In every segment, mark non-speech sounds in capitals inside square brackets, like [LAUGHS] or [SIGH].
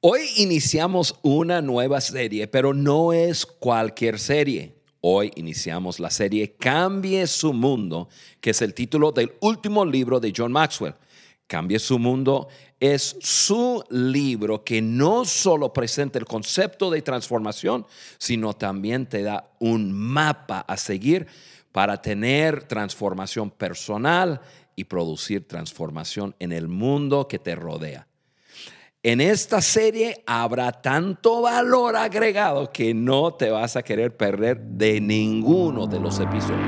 Hoy iniciamos una nueva serie, pero no es cualquier serie. Hoy iniciamos la serie Cambie su mundo, que es el título del último libro de John Maxwell. Cambie su mundo es su libro que no solo presenta el concepto de transformación, sino también te da un mapa a seguir para tener transformación personal y producir transformación en el mundo que te rodea. En esta serie habrá tanto valor agregado que no te vas a querer perder de ninguno de los episodios.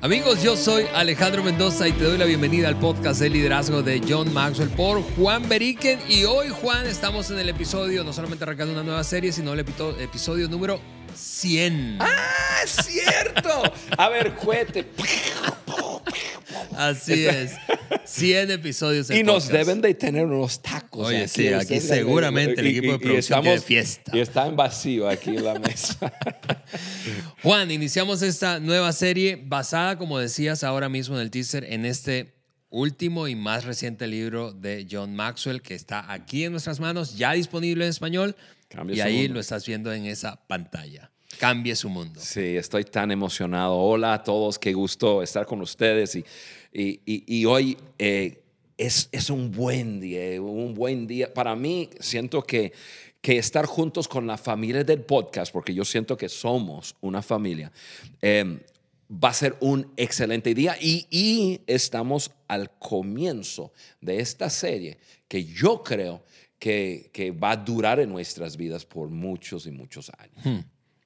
Amigos, yo soy Alejandro Mendoza y te doy la bienvenida al podcast de liderazgo de John Maxwell por Juan Beriken. Y hoy, Juan, estamos en el episodio, no solamente arrancando una nueva serie, sino el episodio número 100. ¡Ah, es cierto! A ver, cuete. Así es. 100 episodios. Y nos deben de tener unos tacos. Oye, sí, aquí seguramente el equipo de producción de fiesta. Y está en vacío aquí en la mesa. [LAUGHS] Juan, iniciamos esta nueva serie basada, como decías ahora mismo en el teaser, en este último y más reciente libro de John Maxwell que está aquí en nuestras manos, ya disponible en español. Y ahí lo estás viendo en esa pantalla. Cambie su mundo. Sí, estoy tan emocionado. Hola a todos, qué gusto estar con ustedes. Y, y, hoy eh, es, es, un buen día, un buen día. Para mí, siento que, que estar juntos con la familia del podcast, porque yo siento que somos una familia, em, va a ser un excelente día. Y, y, estamos al comienzo de esta serie que yo creo que, va a durar en nuestras vidas por muchos y muchos años. Hmm.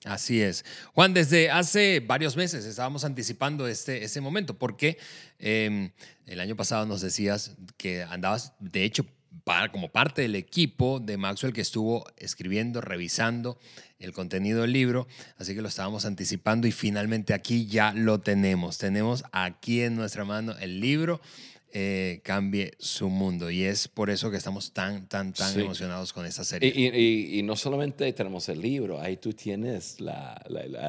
Así es. Juan, desde hace varios meses estábamos anticipando este, este momento, porque em, el año pasado nos decías que andabas, de hecho, para, como parte del equipo de Maxwell que estuvo escribiendo, revisando el contenido del libro, así que lo estábamos anticipando y finalmente aquí ya lo tenemos. Tenemos aquí en nuestra mano el libro eh, cambie su mundo. Y es por eso que estamos tan, tan, tan emocionados con esta serie. Y, no solamente tenemos el libro, ahí tú tienes la,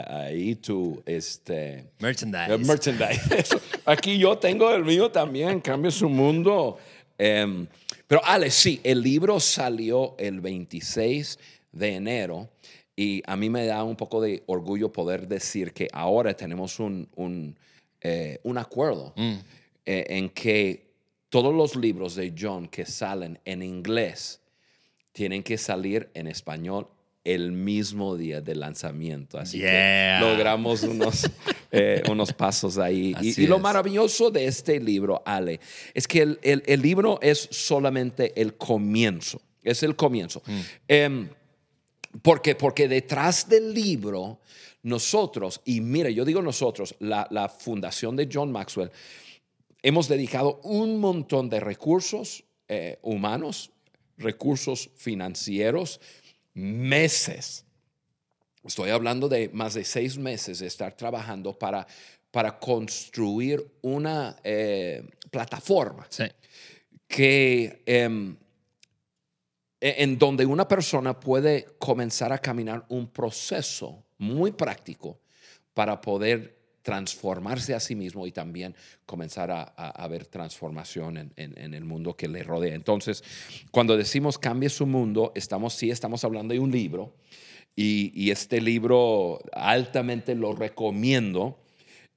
ahí tu este, merchandise. merchandise. [LAUGHS] Aquí yo tengo el mío también, cambie su mundo. Em, pero Ale, sí, el libro salió el 26 de enero. Y a mí me da un poco de orgullo poder decir que ahora tenemos un, un, eh, un acuerdo. Mm. Eh, en que todos los libros de John que salen en inglés tienen que salir en español el mismo día del lanzamiento. Así que logramos unos, [LAUGHS] eh, unos pasos ahí. Y, lo maravilloso de este libro, Ale, es que el, el, libro es solamente el comienzo. Es el comienzo. Mm. Em, porque, porque detrás del libro, nosotros, y mira, yo digo nosotros, la, la fundación de John Maxwell, hemos dedicado un montón de recursos eh, humanos, recursos financieros, meses. Estoy hablando de más de seis meses de estar trabajando para, para construir una eh, plataforma que, em, e, en donde una persona puede comenzar a caminar un proceso muy práctico para poder transformarse a sí mismo y también comenzar a, ver transformación en, el mundo que le rodea. Entonces, cuando decimos cambie su mundo, estamos, sí estamos hablando de un libro y, y este libro altamente lo recomiendo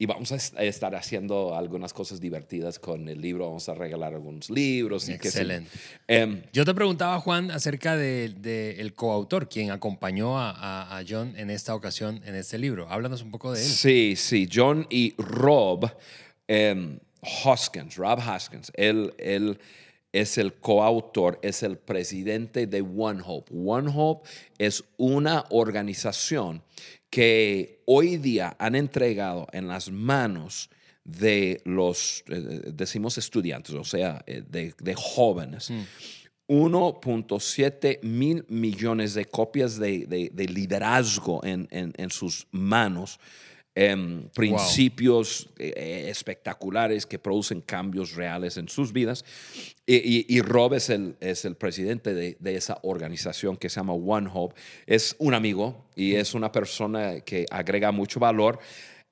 y vamos a estar haciendo algunas cosas divertidas con el libro. Vamos a regalar algunos libros. Y Excelente. Em, Yo te preguntaba, Juan, acerca del de, coautor, quien acompañó a, John en esta ocasión en este libro. Háblanos un poco de él. Sí, sí. John y Rob em, Hoskins, Rob Hoskins. Él, él es el coautor, es el presidente de One Hope. One Hope es una organización que hoy día han entregado en las manos de los, eh, decimos estudiantes, o sea, eh, de, jóvenes, 1.7 mm. mil millones de copias de, liderazgo en, sus manos Em, principios eh, espectaculares que producen cambios reales en sus vidas. Y, Rob es el, es el presidente de, esa organización que se llama One Hope. Es un amigo y es una persona que agrega mucho valor.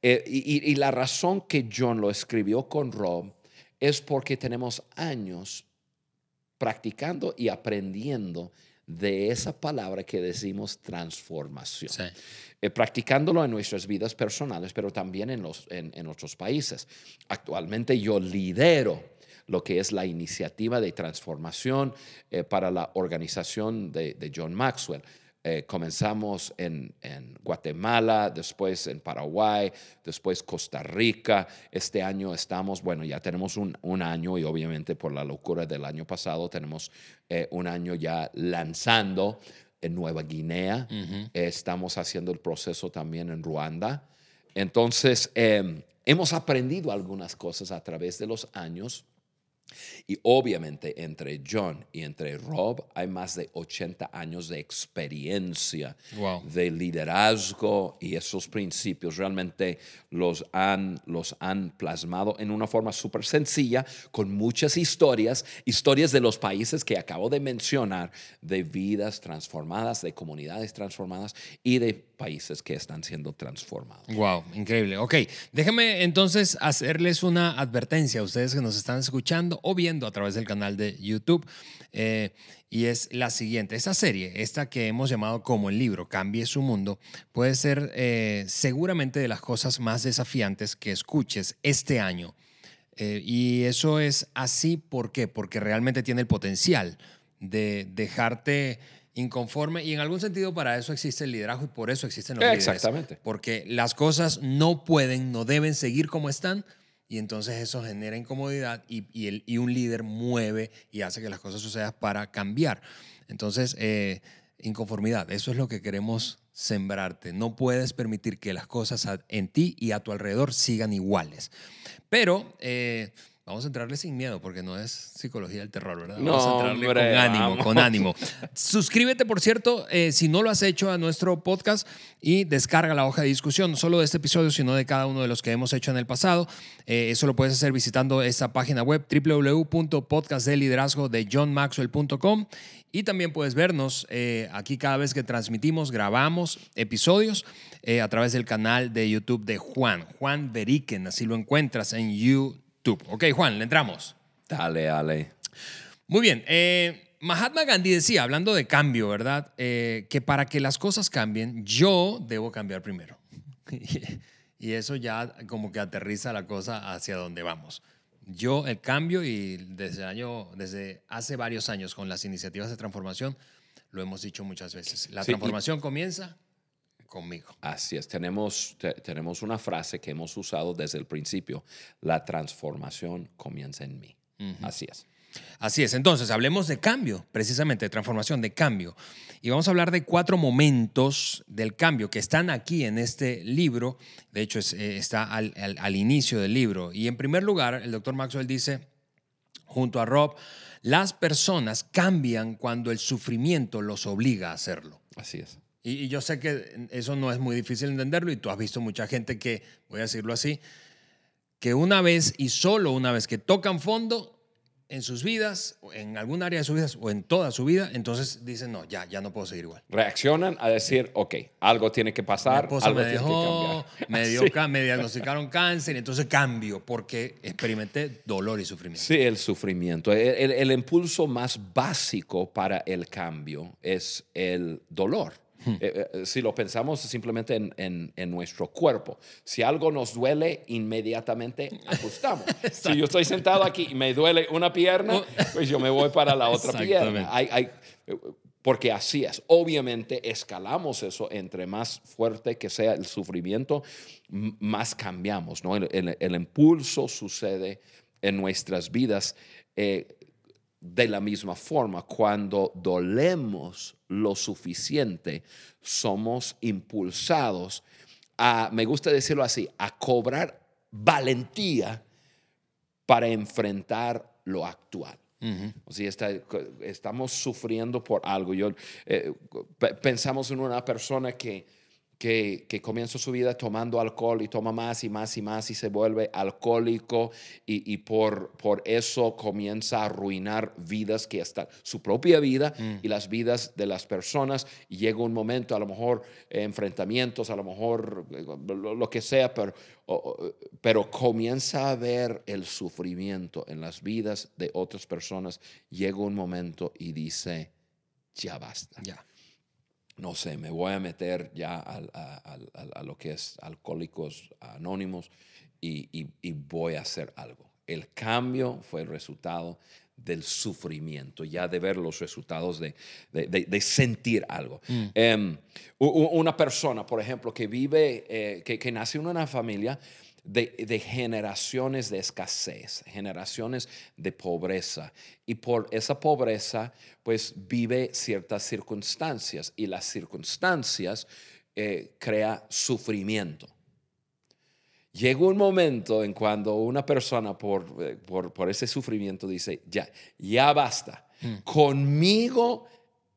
Eh, y, y la razón que John lo escribió con Rob es porque tenemos años practicando y aprendiendo de esa palabra que decimos transformación. Sí. Eh, practicándolo en nuestras vidas personales, pero también en, los, en, en otros países. Actualmente yo lidero lo que es la iniciativa de transformación eh, para la organización de, de John Maxwell. Eh, comenzamos en, en, Guatemala, después en Paraguay, después Costa Rica. Este año estamos, bueno, ya tenemos un, un año y obviamente por la locura del año pasado tenemos eh, un año ya lanzando en Nueva Guinea. Uh -huh. eh, estamos haciendo el proceso también en Ruanda. Entonces, eh, hemos aprendido algunas cosas a través de los años. Y obviamente entre John y entre Rob hay más de 80 años de experiencia, wow. de liderazgo y esos principios realmente los han, los han plasmado en una forma súper sencilla, con muchas historias, historias de los países que acabo de mencionar, de vidas transformadas, de comunidades transformadas y de países que están siendo transformados. Wow, increíble. Ok, déjenme entonces hacerles una advertencia a ustedes que nos están escuchando o viendo a través del canal de YouTube. Eh, y es la siguiente. Esta serie, esta que hemos llamado como el libro Cambie su mundo, puede ser eh, seguramente de las cosas más desafiantes que escuches este año. Eh, y eso es así, ¿por qué? Porque realmente tiene el potencial de dejarte inconforme y en algún sentido para eso existe el liderazgo y por eso existen los líderes. Exactamente. Porque las cosas no pueden, no deben seguir como están y entonces eso genera incomodidad y, y, el, y un líder mueve y hace que las cosas sucedan para cambiar. Entonces, eh, inconformidad, eso es lo que queremos sembrarte. No puedes permitir que las cosas en ti y a tu alrededor sigan iguales. Pero... Eh, Vamos a entrarle sin miedo porque no es psicología del terror, ¿verdad? Vamos no, a entrarle hombre, con ánimo, vamos. con ánimo. Suscríbete, por cierto, eh, si no lo has hecho a nuestro podcast y descarga la hoja de discusión, no solo de este episodio, sino de cada uno de los que hemos hecho en el pasado. Eh, eso lo puedes hacer visitando esta página web www.podcastdeliderazgo de johnmaxwell.com y también puedes vernos eh, aquí cada vez que transmitimos, grabamos episodios a través del canal de YouTube de Juan, Juan Beriken, así lo encuentras en YouTube. Ok, Juan, le entramos. Dale, dale. Muy bien. Eh, Mahatma Gandhi decía, hablando de cambio, ¿verdad? Eh, que para que las cosas cambien, yo debo cambiar primero. [LAUGHS] y eso ya como que aterriza la cosa hacia donde vamos. Yo el cambio y desde, año, desde hace varios años con las iniciativas de transformación, lo hemos dicho muchas veces. La Sí, transformación comienza conmigo. Así es, tenemos, te- tenemos una frase que hemos usado desde el principio, la transformación comienza en mí. Así es. Así es, entonces hablemos de cambio, precisamente de transformación, de cambio. Y vamos a hablar de cuatro momentos del cambio que están aquí en este libro. De hecho, es, eh, está al, al- al inicio del libro. Y en primer lugar, el doctor Maxwell dice, junto a Rob, las personas cambian cuando el sufrimiento los obliga a hacerlo. Así es. Y, y yo sé que eso no es muy difícil entenderlo y tú has visto mucha gente que, voy a decirlo así, que una vez y solo una vez que tocan fondo en sus vidas, en algún área de sus vidas o en toda su vida, entonces dicen, no, ya, ya no puedo seguir igual. Reaccionan a decir, ok, algo tiene que pasar, algo me tiene dejó, que cambiar. [LAUGHS] me, dio Sí. me diagnosticaron cáncer, entonces cambio porque experimenté dolor y sufrimiento. Sí, el sufrimiento. El, el- el impulso más básico para el cambio es el dolor. Hmm. Eh, eh, si lo pensamos simplemente en, en- en nuestro cuerpo, si algo nos duele, inmediatamente [LAUGHS] ajustamos. si yo estoy sentado aquí y me duele una pierna, pues yo me voy para la otra Oh. Pierna. Hay- hay- eh, porque así es. Obviamente escalamos eso. Entre más fuerte que sea el sufrimiento, más cambiamos. ¿no? El, el- el impulso sucede en nuestras vidas eh, de la misma forma. Cuando dolemos lo suficiente, somos impulsados a, me gusta decirlo así, a cobrar valentía para enfrentar lo actual. O sea, está- estamos sufriendo por algo. Yo, eh, pe- pensamos en una persona que, que, que, comienza su vida tomando alcohol y toma más y más y más y se vuelve alcohólico y, y por, por eso comienza a arruinar vidas que están, su propia vida Mm. y las vidas de las personas. Y llega un momento, a lo mejor eh, enfrentamientos, a lo mejor eh, lo, lo que sea, pero, o- o- pero comienza a ver el sufrimiento en las vidas de otras personas. Llega un momento y dice, ya basta Ya. No sé, me voy a meter ya a, al- al- a lo que es alcohólicos anónimos y, y- y voy a hacer algo. El cambio fue el resultado del sufrimiento, ya de ver los resultados de, de- de- de sentir algo. Em, u- u- una persona, por ejemplo, que vive, eh, que, que nace en una familia de, de generaciones de escasez, generaciones de pobreza. Y por esa pobreza, pues vive ciertas circunstancias y las circunstancias eh, crea sufrimiento. Llega un momento en cuando una persona por, eh, por, por ese sufrimiento dice, ya, ya basta, conmigo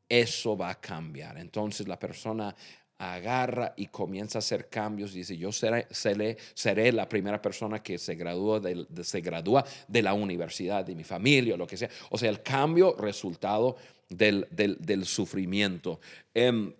eso va a cambiar. Entonces la persona agarra y comienza a hacer cambios. Dice, yo seré, seré, seré la primera persona que se gradúa, de, se gradúa de la universidad, de mi familia, lo que sea. O sea, el cambio resultado del, del, del sufrimiento. Em,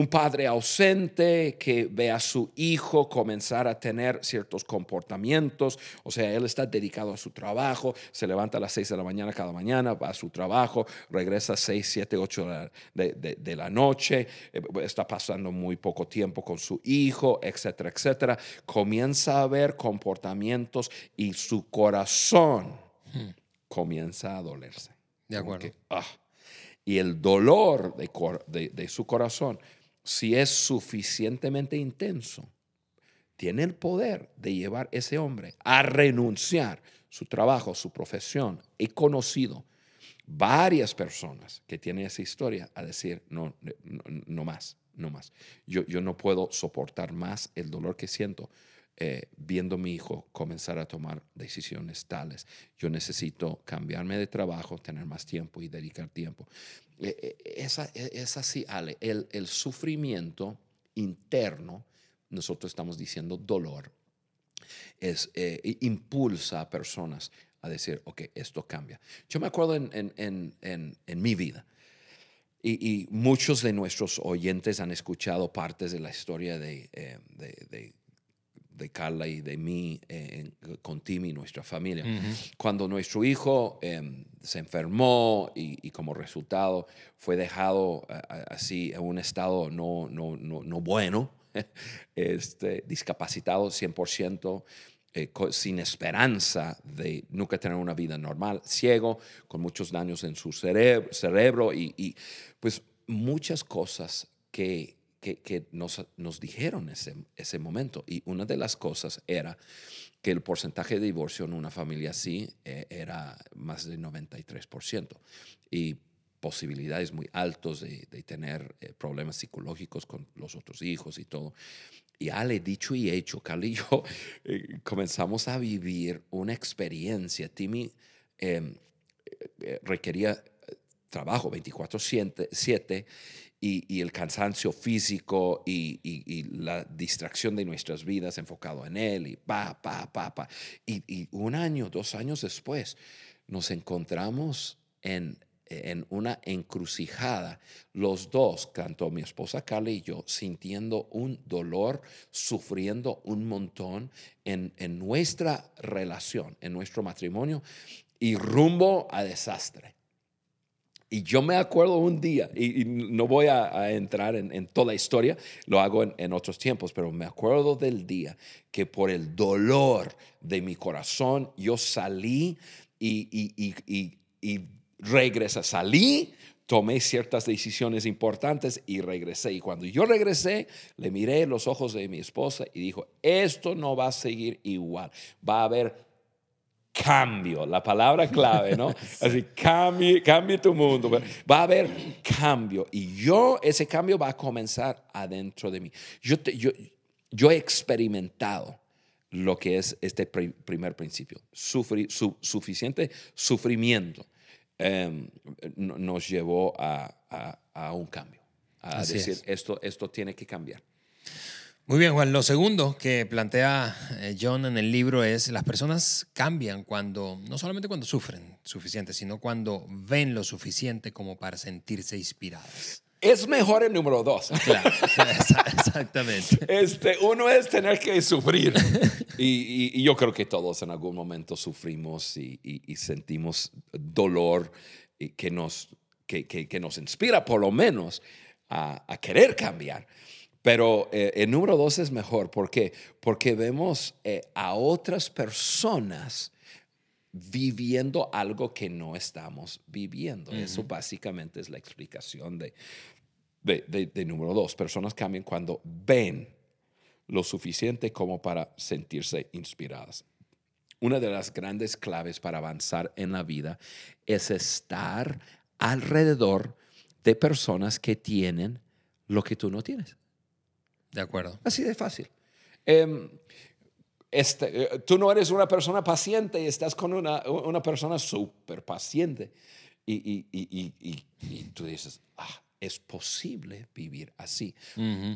un padre ausente que ve a su hijo comenzar a tener ciertos comportamientos, o sea, él está dedicado a su trabajo, se levanta a las 6 de la mañana cada mañana, va a su trabajo, regresa a 6, 7, 8 de la, de- la noche, eh, está pasando muy poco tiempo con su hijo, etcétera, etcétera. Comienza a ver comportamientos y su corazón comienza a dolerse. De Como acuerdo. que, ah. Y el dolor de- de su corazón, si es suficientemente intenso, tiene el poder de llevar ese hombre a renunciar su trabajo, su profesión. He conocido varias personas que tienen esa historia a decir, no, no, más, no más. Yo, yo no puedo soportar más el dolor que siento eh, viendo a mi hijo comenzar a tomar decisiones tales. Yo necesito cambiarme de trabajo, tener más tiempo y dedicar tiempo. Esa, eh, es así, Ale, el, el sufrimiento interno, nosotros estamos diciendo dolor, es, eh, impulsa a personas a decir, ok, esto cambia. Yo me acuerdo en, en- en- en- mi vida, y, muchos de nuestros oyentes han escuchado partes de la historia de, eh, de Carla y de mí eh, con Timmy, nuestra familia. Cuando nuestro hijo eh, se enfermó y, y como resultado fue dejado a- a- así en un estado no, no, no, no bueno, [LAUGHS] este, discapacitado 100%, eh, sin esperanza de nunca tener una vida normal, ciego, con muchos daños en su cerebro, cerebro y, y, pues muchas cosas que, que, que nos, nos dijeron ese, ese momento. Y una de las cosas era que el porcentaje de divorcio en una familia así eh, era más del 93%. Y posibilidades muy altos de, de tener eh, problemas psicológicos con los otros hijos y todo. Y Ale, dicho y hecho, Carla y [LAUGHS] yo eh, comenzamos a vivir una experiencia. Timmy eh, eh, requería eh, trabajo 24/7 y, el cansancio físico y, la distracción de nuestras vidas enfocado en él y pa, pa, pa, pa. Y, y un año, dos años después, nos encontramos en, en una encrucijada, los dos, tanto mi esposa Carla y yo, sintiendo un dolor, sufriendo un montón en, en nuestra relación, en nuestro matrimonio y rumbo a desastre. Y yo me acuerdo un día, y, y no voy a, a entrar en, en toda la historia, lo hago en, en otros tiempos, pero me acuerdo del día que por el dolor de mi corazón yo salí y, y, y, regresé. Salí, tomé ciertas decisiones importantes y regresé. Y cuando yo regresé, le miré los ojos de mi esposa y dijo, esto no va a seguir igual, va a haber cambio, la palabra clave, ¿no? [LAUGHS] Así, cambie, cambie tu mundo. Va a haber cambio y yo, ese cambio va a comenzar adentro de mí. Yo, te- yo, yo he experimentado lo que es este pri- primer principio, Sufrir, su- suficiente sufrimiento em, no- nos llevó a, a- a un cambio, a Así decir, es. esto, esto tiene que cambiar. Muy bien, Juan. Lo segundo que plantea eh, John en el libro es las personas cambian cuando, no solamente cuando sufren suficiente, sino cuando ven lo suficiente como para sentirse inspiradas. Es mejor el número dos. [LAUGHS] Claro, exactamente. Este, uno es tener que sufrir. Y, y- y yo creo que todos en algún momento sufrimos y, y- sentimos dolor que, nos, que, que- que nos inspira por lo menos a, a querer cambiar. Pero eh, el número dos es mejor. ¿Por qué? Porque vemos eh, a otras personas viviendo algo que no estamos viviendo. Eso básicamente es la explicación de, de, de- de número dos. Personas cambian cuando ven lo suficiente como para sentirse inspiradas. Una de las grandes claves para avanzar en la vida es estar alrededor de personas que tienen lo que tú no tienes. De acuerdo. Así de fácil. Em, este, eh, tú no eres una persona paciente y estás con una, una persona súper paciente. Y, y- y- y- y- y tú dices, ah, es posible vivir así.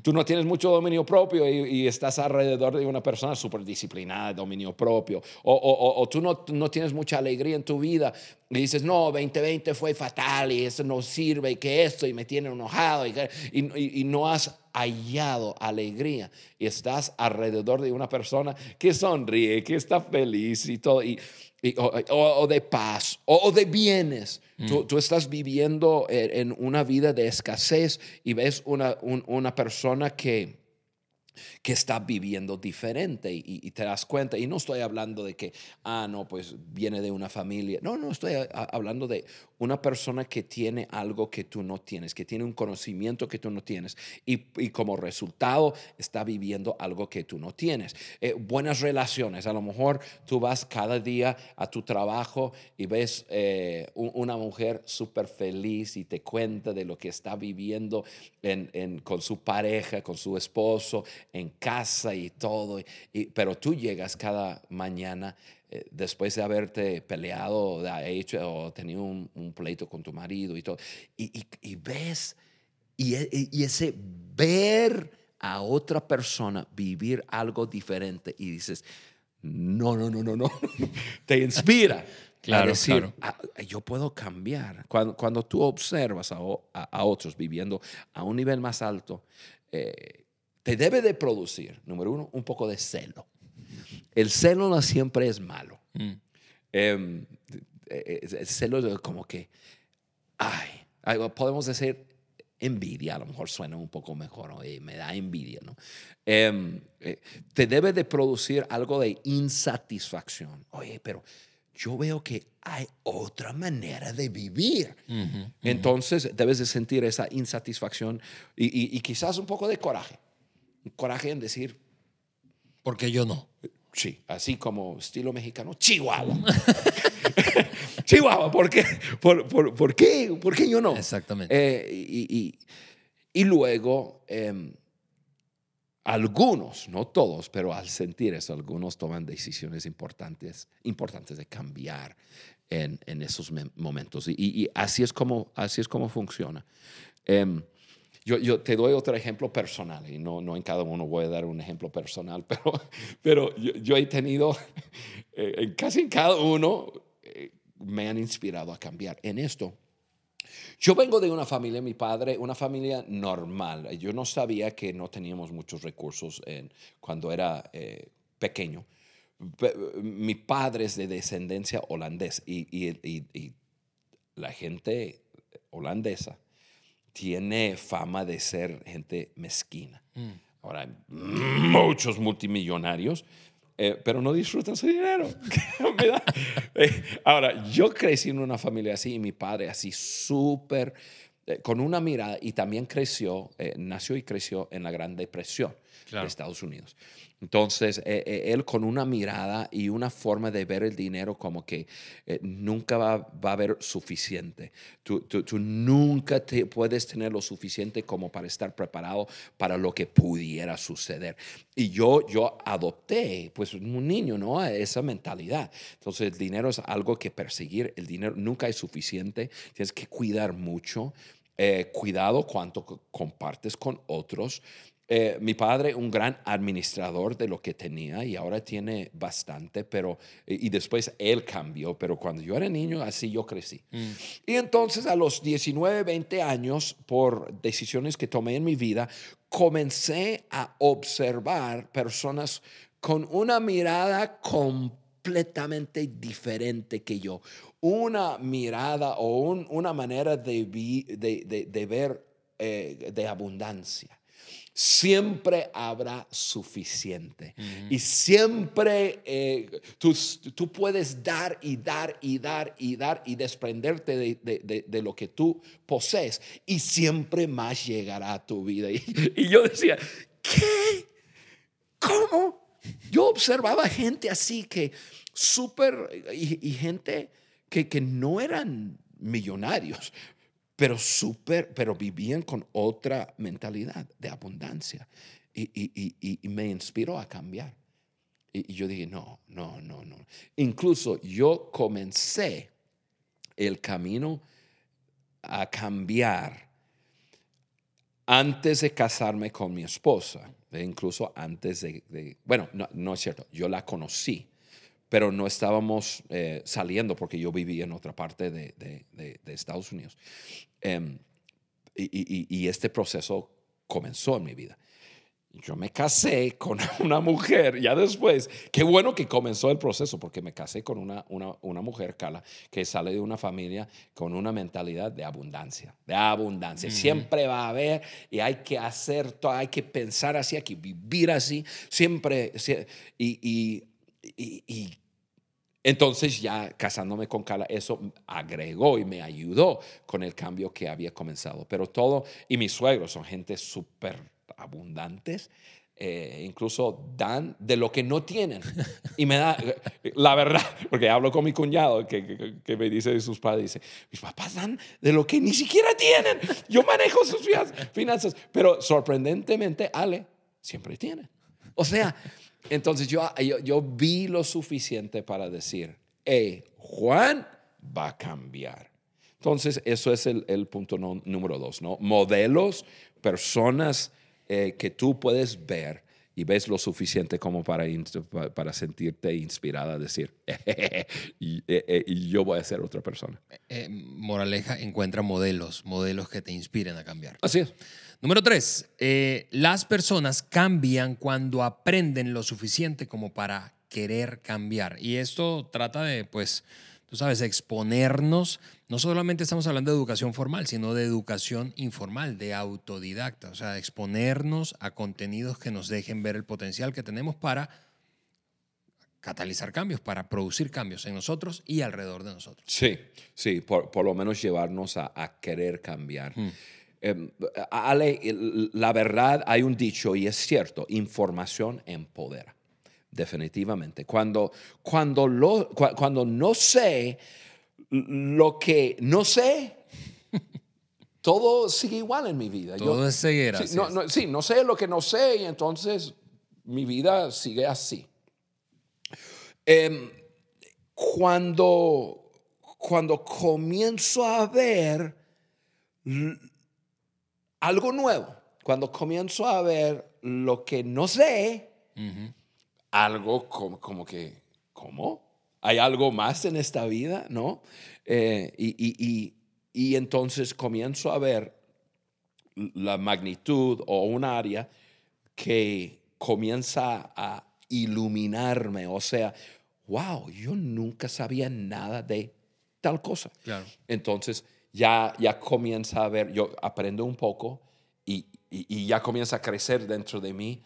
Tú no tienes mucho dominio propio y, y estás alrededor de una persona súper disciplinada, dominio propio. O, o- o- o tú no, no tienes mucha alegría en tu vida y dices, no, 2020 fue fatal y eso no sirve y que esto y me tiene enojado y, que- y- y- no has hallado alegría y estás alrededor de una persona que sonríe, que está feliz y todo. O, de paz, o de bienes. Tú, tú estás viviendo en, en una vida de escasez y ves una, un- una persona que, que está viviendo diferente y, te das cuenta. Y no estoy hablando de que, ah, no, pues viene de una familia. No, no, estoy hablando de una persona que tiene algo que tú no tienes, que tiene un conocimiento que tú no tienes y, como resultado está viviendo algo que tú no tienes. Eh, buenas relaciones. A lo mejor tú vas cada día a tu trabajo y ves eh, un- una mujer súper feliz y te cuenta de lo que está viviendo en- en- con su pareja, con su esposo, en casa y todo. pero tú llegas cada mañana eh, después de haberte peleado, de hecho, o tenido un, un pleito con tu marido y todo, y, y- y ves, y, e- y ese ver a otra persona vivir algo diferente y dices, no, no, no, no, no, [LAUGHS] te inspira. Claro, a decir, claro. "Ah, yo puedo cambiar. Cuando, cuando tú observas a- a otros viviendo a un nivel más alto, eh, te debe de producir, número uno, un poco de celo. El celo no siempre es malo. Mm. Em, eh, eh, el celo es como que, ay, podemos decir envidia, a lo mejor suena un poco mejor, ¿no? Eh, me da envidia, ¿no? Em, eh, te debe de producir algo de insatisfacción. Oye, pero yo veo que hay otra manera de vivir. Entonces debes de sentir esa insatisfacción y, y- y quizás un poco de coraje. Coraje en decir, Porque yo no. Sí, así como estilo mexicano, Chihuahua. [LAUGHS] Chihuahua, ¿por qué? ¿Por, por, por qué? ¿Por qué yo no? Exactamente. Eh, y, y- y luego, em, algunos, no todos, pero al sentir eso, algunos toman decisiones importantes, importantes de cambiar en, en esos me- momentos. Y, y- así, es como, así es como funciona. Em, yo, te doy otro ejemplo personal, y no, en cada uno voy a dar un ejemplo personal, [LAUGHS] pero, pero yo, he tenido, [LAUGHS] eh, casi en cada uno, eh, me han inspirado a cambiar. En esto, yo vengo de una familia, mi padre, una familia normal. Yo no sabía que no teníamos muchos recursos cuando era eh, pequeño. Pe- Mi padre es de descendencia y- y la gente holandesa tiene fama de ser gente mezquina. Mm. Ahora, hay muchos multimillonarios, eh, pero no disfrutan su dinero. [LAUGHS] Eh, ahora, yo crecí en una familia así y mi padre así súper, eh, con una mirada y también creció, eh, nació y creció en la Gran Depresión Claro. de Estados Unidos. Entonces, eh, eh, él con una mirada y una forma de ver el dinero como que eh, nunca va, va a haber suficiente. Tú, tú- tú nunca te puedes tener lo suficiente como para estar preparado para lo que pudiera suceder. Y yo, yo adopté, pues un niño, ¿no? Esa mentalidad. Entonces, el dinero es algo que perseguir. El dinero nunca es suficiente. Tienes que cuidar mucho. Eh, cuidado cuánto co- compartes con otros. Eh, mi padre, un gran administrador de lo que tenía y ahora tiene bastante, pero, y, después él cambió, pero cuando yo era niño, así yo crecí. Mm. Y entonces a los 19, 20 años, por decisiones que tomé en mi vida, comencé a observar personas con una mirada completamente diferente que yo, una mirada o una manera de, de, ver eh, de abundancia siempre habrá suficiente. Y siempre eh, tú, puedes dar y dar y dar y dar y desprenderte de, lo que tú posees y siempre más llegará a tu vida. [LAUGHS] Y, yo decía, ¿qué? ¿Cómo? Yo observaba gente así que súper, y, gente que, que no eran millonarios, pero súper, pero vivían con otra mentalidad de abundancia. Y, me inspiró a cambiar. Y, yo dije, no, no, no, no. Incluso yo comencé el camino a cambiar antes de casarme con mi esposa, e incluso antes de, bueno, no, no es cierto, yo la conocí pero no estábamos eh, saliendo porque yo vivía en otra parte de, Estados Unidos. Em, y, este proceso comenzó en mi vida. Yo me casé con [LAUGHS] una mujer, ya después, qué bueno que comenzó el proceso, porque me casé con una, una, mujer, Carla, que sale de una familia con una mentalidad de abundancia, de abundancia. Siempre va a haber y hay que hacer todo, hay que pensar así, hay que vivir así, siempre. y, y entonces ya casándome con Carla, eso agregó y me ayudó con el cambio que había comenzado. Pero todo, y mis suegros son gente súper abundantes, eh, incluso dan de lo que no tienen. [LAUGHS] Y me da, la verdad, porque hablo con mi cuñado que, que, me dice de sus padres, dice, mis papás dan de lo que ni siquiera tienen. Yo manejo sus finanzas, pero sorprendentemente Ale siempre tiene. O sea, entonces yo, yo, vi lo suficiente para decir, hey, Juan va a cambiar. Entonces, eso es el, punto número dos, ¿no? Modelos, personas eh, que tú puedes ver y ves lo suficiente como para, para sentirte inspirada a decir, [LAUGHS] eh, eh, y, yo voy a ser otra persona. moraleja, encuentra modelos, modelos que te inspiren a cambiar. Así es. Número tres, eh, las personas cambian cuando aprenden lo suficiente como para querer cambiar. Y esto trata de, pues, tú sabes, exponernos. No solamente estamos hablando de educación formal, sino de educación informal, de autodidacta. O sea, exponernos a contenidos que nos dejen ver el potencial que tenemos para catalizar cambios, para producir cambios en nosotros y alrededor de nosotros. Sí, sí, por, lo menos llevarnos a, querer cambiar. Hmm. Em, Ale, la verdad hay un dicho y es cierto, información empodera, definitivamente. Cuando, cuando, lo, cuando no sé lo que no sé, [LAUGHS] todo sigue igual en mi vida. Todo es ceguera. Sí no, sí, no sé lo que no sé y entonces mi vida sigue así. Em, cuando, cuando comienzo a ver algo nuevo. Cuando comienzo a ver lo que no sé, algo como, que, ¿cómo? ¿Hay algo más en esta vida? ¿No? Eh, y, entonces comienzo a ver la magnitud o un área que comienza a iluminarme. O sea, wow, yo nunca sabía nada de tal cosa. Claro. Entonces, ya, ya comienza a ver, yo aprendo un poco y, ya comienza a crecer dentro de mí.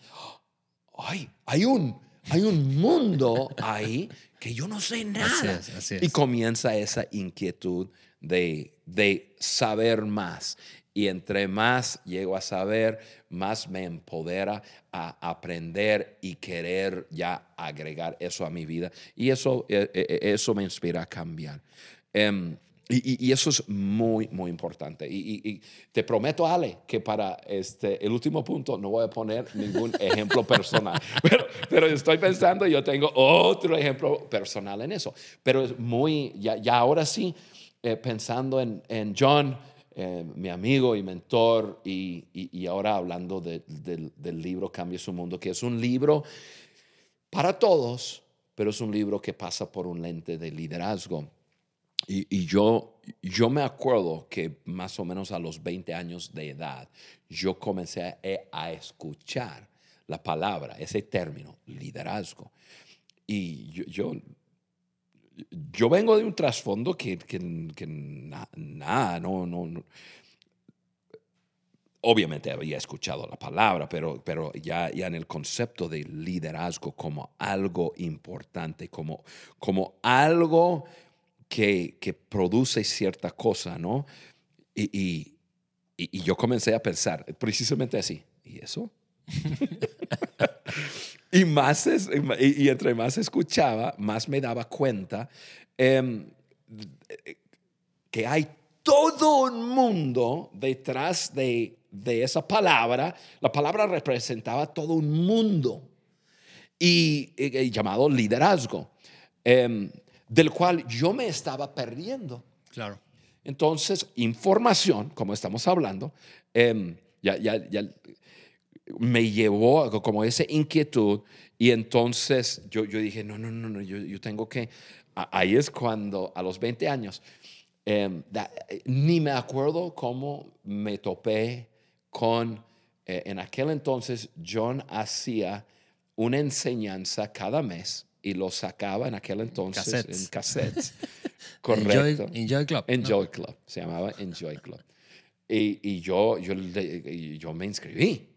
Ay, hay un, hay un mundo ahí que yo no sé nada. Y comienza esa inquietud de, de saber más. Y entre más llego a saber, más me empodera a aprender y querer ya agregar eso a mi vida. Y eso, eh, eh, eso me inspira a cambiar. Em, y, eso es muy, muy importante. Y, te prometo, Ale, que para este, el último punto no voy a poner ningún [LAUGHS] ejemplo personal. Pero, pero, estoy pensando, yo tengo otro ejemplo personal en eso. Pero es muy, ya, ya ahora sí, eh, pensando en, en John eh, mi amigo y mentor, y, y- y ahora hablando de- del- del libro Cambia su Mundo, que es un libro para todos, pero es un libro que pasa por un lente de liderazgo. Y, y yo, yo me acuerdo que más o menos a los 20 años de edad, yo comencé a, a escuchar la palabra, ese término, liderazgo. Y yo, yo, yo vengo de un trasfondo que, que, que na- nada, no, no, no. Obviamente había escuchado la palabra, pero, pero ya, ya en el concepto de liderazgo como algo importante, como, como algo que, produce cierta cosa, ¿no? Y, y, yo comencé a pensar precisamente así, ¿y eso? [LAUGHS] y, más y, entre más escuchaba, más me daba cuenta em, que hay todo un mundo detrás de, de esa palabra. La palabra representaba todo un mundo y llamado liderazgo, em, del cual yo me estaba perdiendo. Claro. Entonces, información, como estamos hablando, em, ya, ya, ya me llevó como esa inquietud y entonces yo, yo dije, no, no, no, no, yo, yo tengo que... Ahí es cuando a los 20 años, em, da- ni me acuerdo cómo me topé con... eh, en aquel entonces, John hacía una enseñanza cada mes y lo sacaba en aquel entonces Cassettes. en cassettes. [LAUGHS] Correcto. Enjoy, Enjoy Club. ¿no? Enjoy Club, se llamaba Enjoy Club. Y, y yo, yo, yo me inscribí.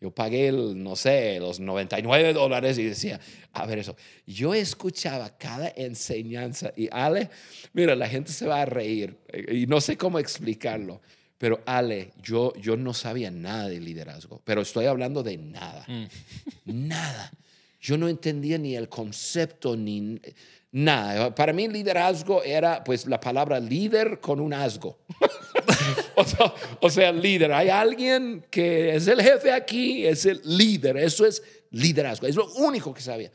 Yo pagué, el, no sé, los 99 dólares y decía, a ver eso. Yo escuchaba cada enseñanza y Ale, mira, la gente se va a reír eh, y no sé cómo explicarlo. Pero Ale, yo, yo no sabía nada de liderazgo, pero estoy hablando de nada. Nada. Yo no entendía ni el concepto ni nada. Para mí liderazgo era pues la palabra líder con un asgo. [LAUGHS] o, sea, o líder. Hay alguien que es el jefe aquí, es el líder. Eso es liderazgo. Es lo único que sabía.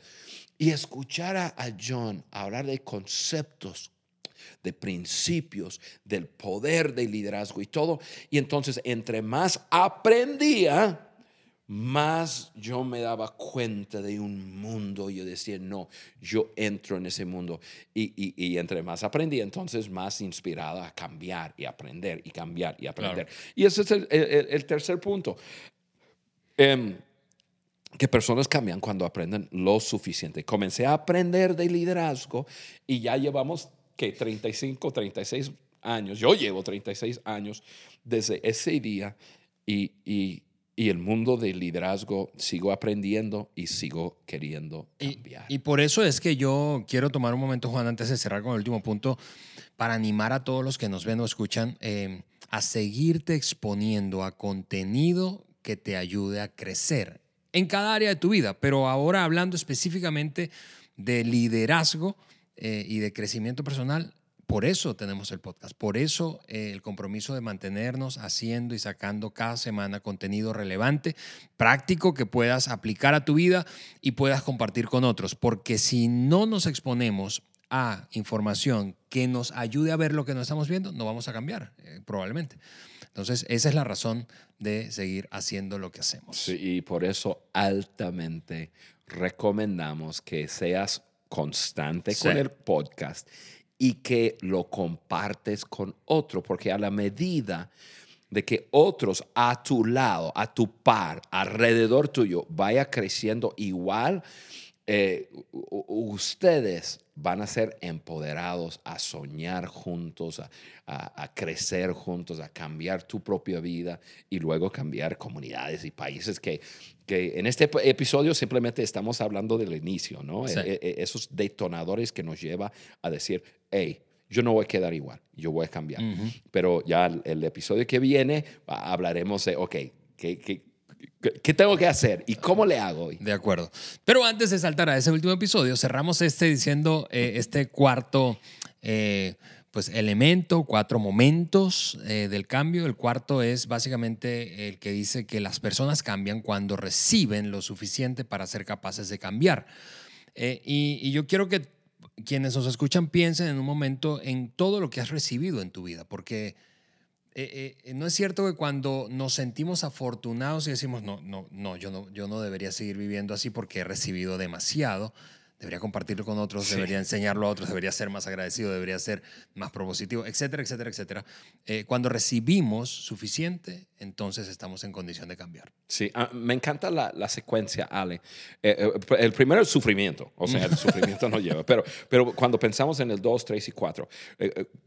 Y escuchar a John hablar de conceptos de principios, del poder del liderazgo y todo. Y entonces, entre más aprendía, más yo me daba cuenta de un mundo. Yo decía, no, yo entro en ese mundo. Y, y- y entre más aprendía, entonces más inspirado a cambiar y aprender y cambiar y aprender. Y ese es el, el- el tercer punto. Em, que personas cambian cuando aprenden lo suficiente. Comencé a aprender de liderazgo y ya llevamos que 35, 36 años. Yo llevo 36 años desde ese día y, y- y el mundo del liderazgo sigo aprendiendo y sigo queriendo Y, cambiar. y por eso es que yo quiero tomar un momento, Juan, antes de cerrar con el último punto, para animar a todos los que nos ven o escuchan eh, a seguirte exponiendo a contenido que te ayude a crecer en cada área de tu vida, pero ahora hablando específicamente de liderazgo eh, y de crecimiento personal. Por eso tenemos el podcast, por eso eh, el compromiso de mantenernos haciendo y sacando cada semana contenido relevante, práctico que puedas aplicar a tu vida y puedas compartir con otros, porque si no nos exponemos a información que nos ayude a ver lo que no estamos viendo, no vamos a cambiar, eh, probablemente. Entonces, esa es la razón de seguir haciendo lo que hacemos. Sí, y por eso altamente recomendamos que seas constante Sí. con el podcast y que lo compartes con otro, porque a la medida de que otros a tu lado, a tu par, alrededor tuyo, vaya creciendo igual, eh, ustedes van a ser empoderados a soñar juntos, a, a- a crecer juntos, a cambiar tu propia vida y luego cambiar comunidades y países que, que en este ep- episodio simplemente estamos hablando del inicio, ¿no? Sí. E- e- esos detonadores que nos lleva a decir, hey, yo no voy a quedar igual, yo voy a cambiar. Ujú. Pero ya el, el episodio que viene ah, hablaremos de, ok, ¿qué, qué, qué- qué tengo que hacer y cómo le hago hoy? De acuerdo. Pero antes de saltar a ese último episodio, cerramos este diciendo eh, este cuarto eh, pues, elemento, cuatro momentos eh, del cambio. El cuarto es básicamente el que dice que las personas cambian cuando reciben lo suficiente para ser capaces de cambiar. Eh, y, yo quiero que quienes nos escuchan piensen en un momento en todo lo que has recibido en tu vida, porque eh, no es cierto que cuando nos sentimos afortunados y decimos, no, no, no, yo no, yo no debería seguir viviendo así porque he recibido demasiado, debería compartirlo con otros, debería enseñarlo a otros, debería ser más agradecido, debería ser más propositivo, etcétera, etcétera, etcétera. Eh, cuando recibimos suficiente, entonces estamos en condición de cambiar. Sí, ah, me encanta la, la secuencia, Ale. Eh, eh, el primero es sufrimiento, o sea, el [LAUGHS] sufrimiento no lleva, pero, pero cuando pensamos en el 2, 3 y 4,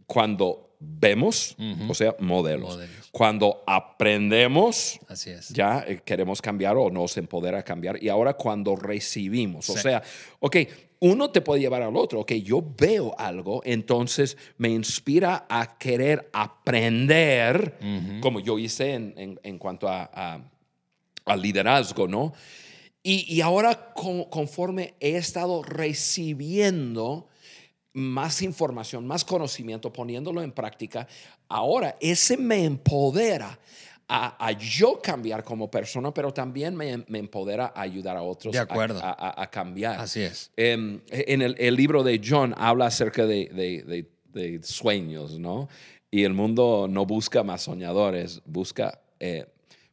cuando vemos, o sea, modelos. Cuando aprendemos, Así es. ya queremos cambiar o nos empodera a cambiar. Y ahora cuando recibimos, o sea, ok, uno te puede llevar al otro. Ok, yo veo algo, entonces me inspira a querer aprender, como yo hice en, en, cuanto a, al liderazgo, ¿no? Y, y ahora conforme he estado recibiendo más información, más conocimiento, poniéndolo en práctica, ahora ese me empodera a, yo cambiar como persona, pero también me, empodera a ayudar a otros A, cambiar. Así es. Em, en el, libro de John habla acerca de, sueños, ¿no? Y el mundo no busca más soñadores, busca eh,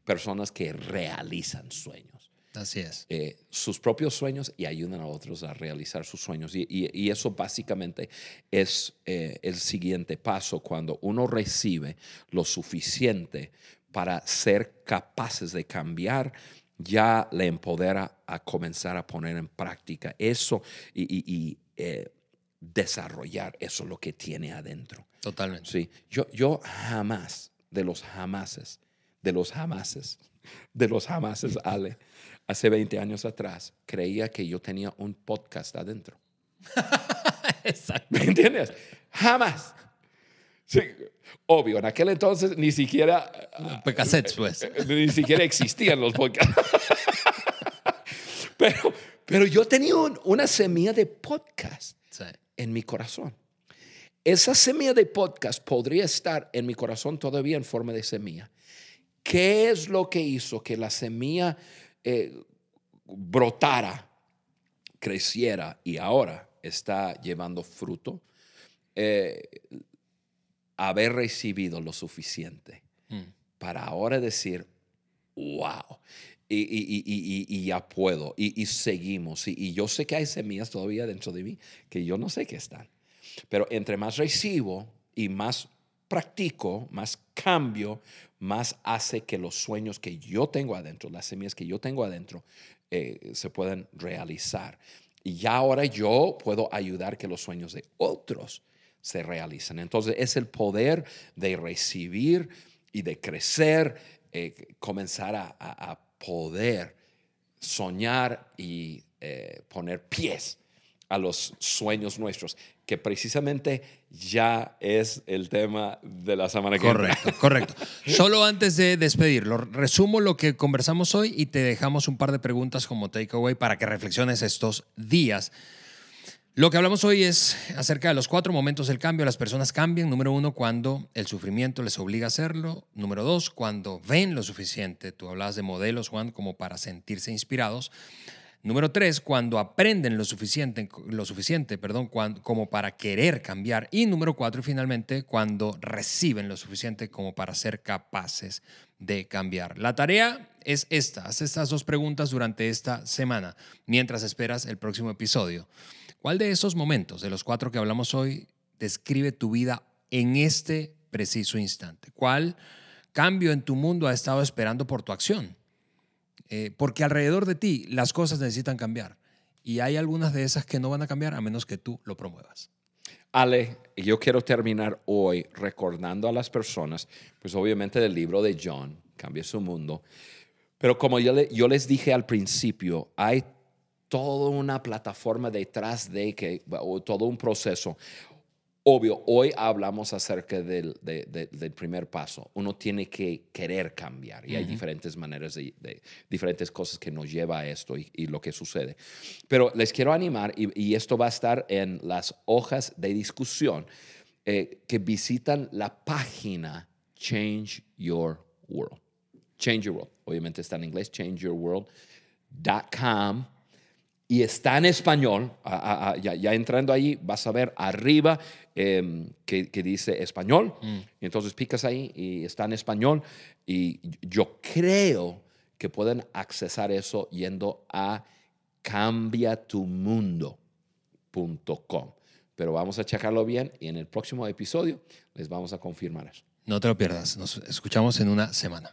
personas que realizan sueños. Así es. Eh, sus propios sueños y ayudan a otros a realizar sus sueños. Y, eso básicamente es eh, el siguiente paso cuando uno recibe lo suficiente para ser capaces de cambiar, ya le empodera a comenzar a poner en práctica eso y, eh, desarrollar eso lo que tiene adentro. Totalmente. Sí, yo, yo jamás, de los jamases, de los jamases, [LAUGHS] de los jamases, Ale, hace 20 años atrás, creía que yo tenía un podcast adentro. [LAUGHS] Exacto. ¿Me entiendes? Jamás. Sí, obvio, en aquel entonces ni siquiera... Cassettes, pues. Eh, ni siquiera existían los podcasts. [LAUGHS] pero, pero yo tenía una semilla de podcast en mi corazón. Esa semilla de podcast podría estar en mi corazón todavía en forma de semilla. ¿Qué es lo que hizo que la semilla eh, brotara, creciera y ahora está llevando fruto? Eh, haber recibido lo suficiente mm. para ahora decir, wow, y, ya puedo, y, seguimos. Y, yo sé que hay semillas todavía dentro de mí que yo no sé qué están. Pero entre más recibo y más practico, más cambio, más hace que los sueños que yo tengo adentro, las semillas que yo tengo adentro, eh, se puedan realizar. Y ya ahora yo puedo ayudar que los sueños de otros se realizan. Entonces es el poder de recibir y de crecer, eh, comenzar a, poder soñar y eh, poner pies a los sueños nuestros, que precisamente ya es el tema de la semana que. Correcto, correcto. Solo antes de despedirlo, resumo lo que conversamos hoy y te dejamos un par de preguntas como takeaway para que reflexiones estos días. Lo que hablamos hoy es acerca de los cuatro momentos del cambio. Las personas cambian. Número uno, cuando el sufrimiento les obliga a hacerlo. Número dos, cuando ven lo suficiente. Tú hablabas de modelos, Juan, como para sentirse inspirados. Número tres, cuando aprenden lo suficiente, lo suficiente perdón, como para querer cambiar. Y número cuatro, finalmente, cuando reciben lo suficiente como para ser capaces de cambiar. La tarea es esta. Haz estas dos preguntas durante esta semana, mientras esperas el próximo episodio. ¿Cuál de esos momentos, de los cuatro que hablamos hoy, describe tu vida en este preciso instante? ¿Cuál cambio en tu mundo ha estado esperando por tu acción? Eh, porque alrededor de ti las cosas necesitan cambiar y hay algunas de esas que no van a cambiar a menos que tú lo promuevas. Ale, yo quiero terminar hoy recordando a las personas, pues obviamente del libro de John, Cambia su mundo, pero como yo, yo les dije al principio, hay toda una plataforma detrás de que, o todo un proceso. Obvio, hoy hablamos acerca del, del, primer paso. Uno tiene que querer cambiar y hay diferentes maneras de, diferentes cosas que nos lleva a esto y, lo que sucede. Pero les quiero animar y, esto va a estar en las hojas de discusión eh, que visitan la página Change Your World. Change Your World. Obviamente está en inglés, changeyourworld.com y está en español. ya, entrando ahí, vas a ver arriba em, que, dice español. Mm. entonces picas ahí y está en español. Y yo creo que pueden accesar eso yendo a cambiatumundo.com. Pero vamos a checarlo bien y en el próximo episodio les vamos a confirmar eso. No te lo pierdas. Nos escuchamos en una semana.